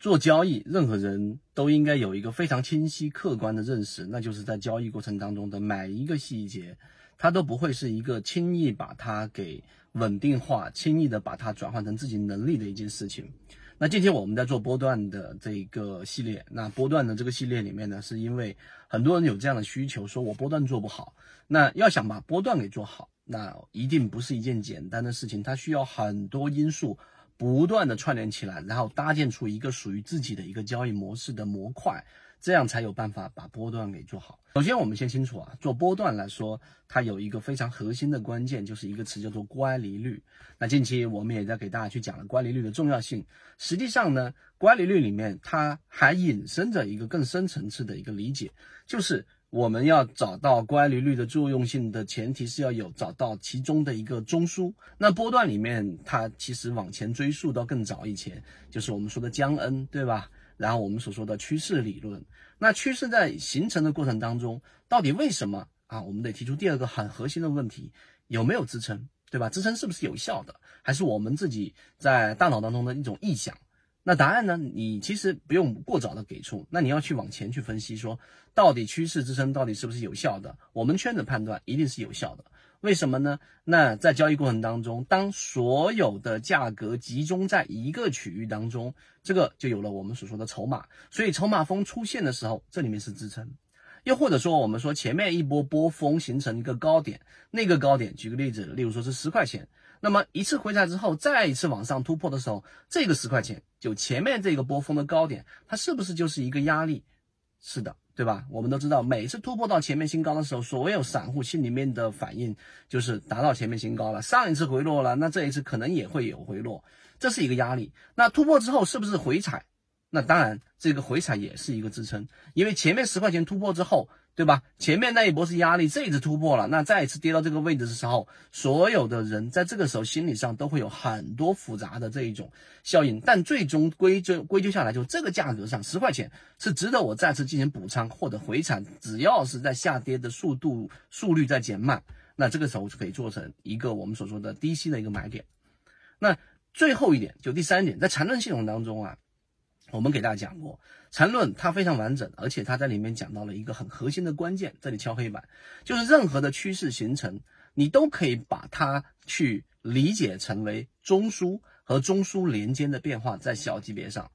做交易，任何人都应该有一个非常清晰、客观的认识，那就是在交易过程当中的每一个细节，它都不会是一个轻易把它给稳定化、轻易的把它转换成自己能力的一件事情。那今天我们在做波段的这个系列，那波段的这个系列里面呢，是因为很多人有这样的需求，说我波段做不好，那要想把波段给做好，那一定不是一件简单的事情，它需要很多因素。不断的串联起来，然后搭建出一个属于自己的一个交易模式的模块，这样才有办法把波段给做好。首先，我们先清楚啊，做波段来说，它有一个非常核心的关键，就是一个词叫做乖离率。那近期我们也在给大家去讲了乖离率的重要性。实际上呢，乖离率里面它还引申着一个更深层次的一个理解，就是。我们要找到乖离率的作用性的前提是要有找到其中的一个中枢。那波段里面，它其实往前追溯到更早以前，就是我们说的江恩，对吧？然后我们所说的趋势理论。那趋势在形成的过程当中，到底为什么啊？我们得提出第二个很核心的问题：有没有支撑，对吧？支撑是不是有效的，还是我们自己在大脑当中的一种臆想？那答案呢？你其实不用过早的给出，那你要去往前去分析，说到底趋势支撑到底是不是有效的？我们圈子判断一定是有效的，为什么呢？那在交易过程当中，当所有的价格集中在一个区域当中，这个就有了我们所说的筹码，所以筹码峰出现的时候，这里面是支撑。又或者说，我们说前面一波波峰形成一个高点，那个高点，举个例子，例如说是十块钱。那么一次回踩之后，再一次往上突破的时候，这个十块钱就前面这个波峰的高点，它是不是就是一个压力？是的，对吧？我们都知道，每次突破到前面新高的时候，所有散户心里面的反应就是达到前面新高了。上一次回落了，那这一次可能也会有回落，这是一个压力。那突破之后是不是回踩？那当然，这个回踩也是一个支撑，因为前面十块钱突破之后。对吧？前面那一波是压力，这一次突破了，那再一次跌到这个位置的时候，所有的人在这个时候心理上都会有很多复杂的这一种效应，但最终归究归咎下来，就这个价格上十块钱是值得我再次进行补仓或者回踩，只要是在下跌的速度速率在减慢，那这个时候就可以做成一个我们所说的低吸的一个买点。那最后一点，就第三点，在缠论系统当中啊。我们给大家讲过缠论，它非常完整，而且它在里面讲到了一个很核心的关键，这里敲黑板，就是任何的趋势形成，你都可以把它去理解成为中枢和中枢连接的变化在小级别上，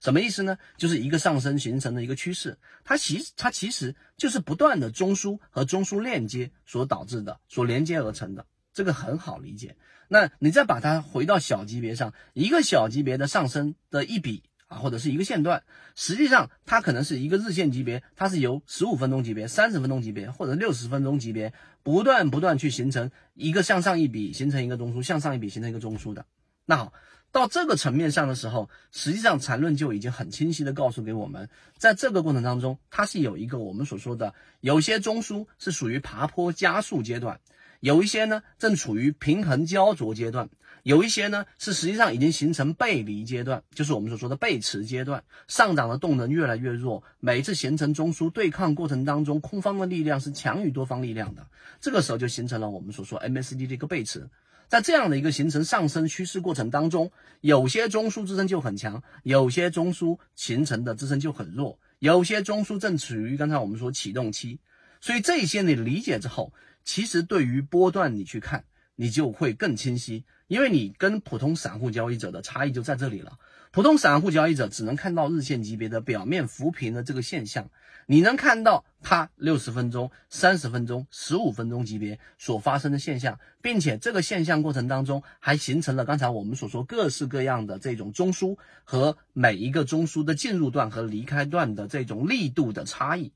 什么意思呢？就是一个上升形成的一个趋势，它其它其实就是不断的中枢和中枢链接所导致的，所连接而成的，这个很好理解。那你再把它回到小级别上，一个小级别的上升的一笔。啊，或者是一个线段，实际上它可能是一个日线级别，它是由十五分钟级别、三十分钟级别或者六十分钟级别不断不断去形成一个向上一笔，形成一个中枢，向上一笔形成一个中枢的。那好，到这个层面上的时候，实际上缠论就已经很清晰的告诉给我们，在这个过程当中，它是有一个我们所说的有些中枢是属于爬坡加速阶段。有一些呢，正处于平衡焦灼阶段；有一些呢，是实际上已经形成背离阶段，就是我们所说的背驰阶段。上涨的动能越来越弱，每次形成中枢对抗过程当中，空方的力量是强于多方力量的。这个时候就形成了我们所说 MACD 的一个背驰。在这样的一个形成上升趋势过程当中，有些中枢支撑就很强，有些中枢形成的支撑就很弱，有些中枢正处于刚才我们说启动期。所以这些你理解之后。其实对于波段你去看，你就会更清晰，因为你跟普通散户交易者的差异就在这里了。普通散户交易者只能看到日线级别的表面浮平的这个现象，你能看到它六十分钟、三十分钟、十五分钟级别所发生的现象，并且这个现象过程当中还形成了刚才我们所说各式各样的这种中枢和每一个中枢的进入段和离开段的这种力度的差异。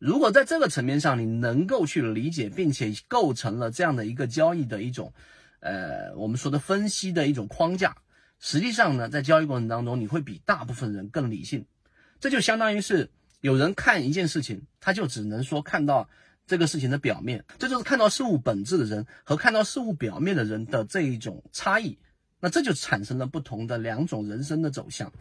如果在这个层面上你能够去理解，并且构成了这样的一个交易的一种，呃，我们说的分析的一种框架，实际上呢，在交易过程当中，你会比大部分人更理性。这就相当于是有人看一件事情，他就只能说看到这个事情的表面，这就是看到事物本质的人和看到事物表面的人的这一种差异。那这就产生了不同的两种人生的走向。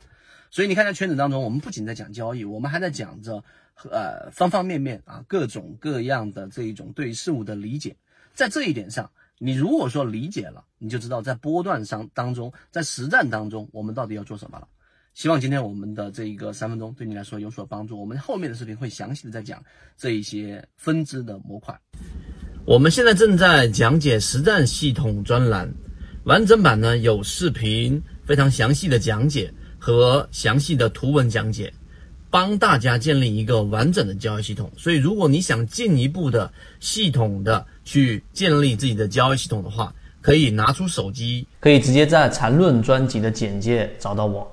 所以你看，在圈子当中，我们不仅在讲交易，我们还在讲着。呃，方方面面啊，各种各样的这一种对事物的理解，在这一点上，你如果说理解了，你就知道在波段上当中，在实战当中，我们到底要做什么了。希望今天我们的这一个三分钟对你来说有所帮助。我们后面的视频会详细的再讲这一些分支的模块。我们现在正在讲解实战系统专栏，完整版呢有视频，非常详细的讲解和详细的图文讲解，帮大家建立一个完整的交易系统。所以，如果你想进一步的系统的去建立自己的交易系统的话，可以拿出手机，可以直接在缠论专辑的简介找到我。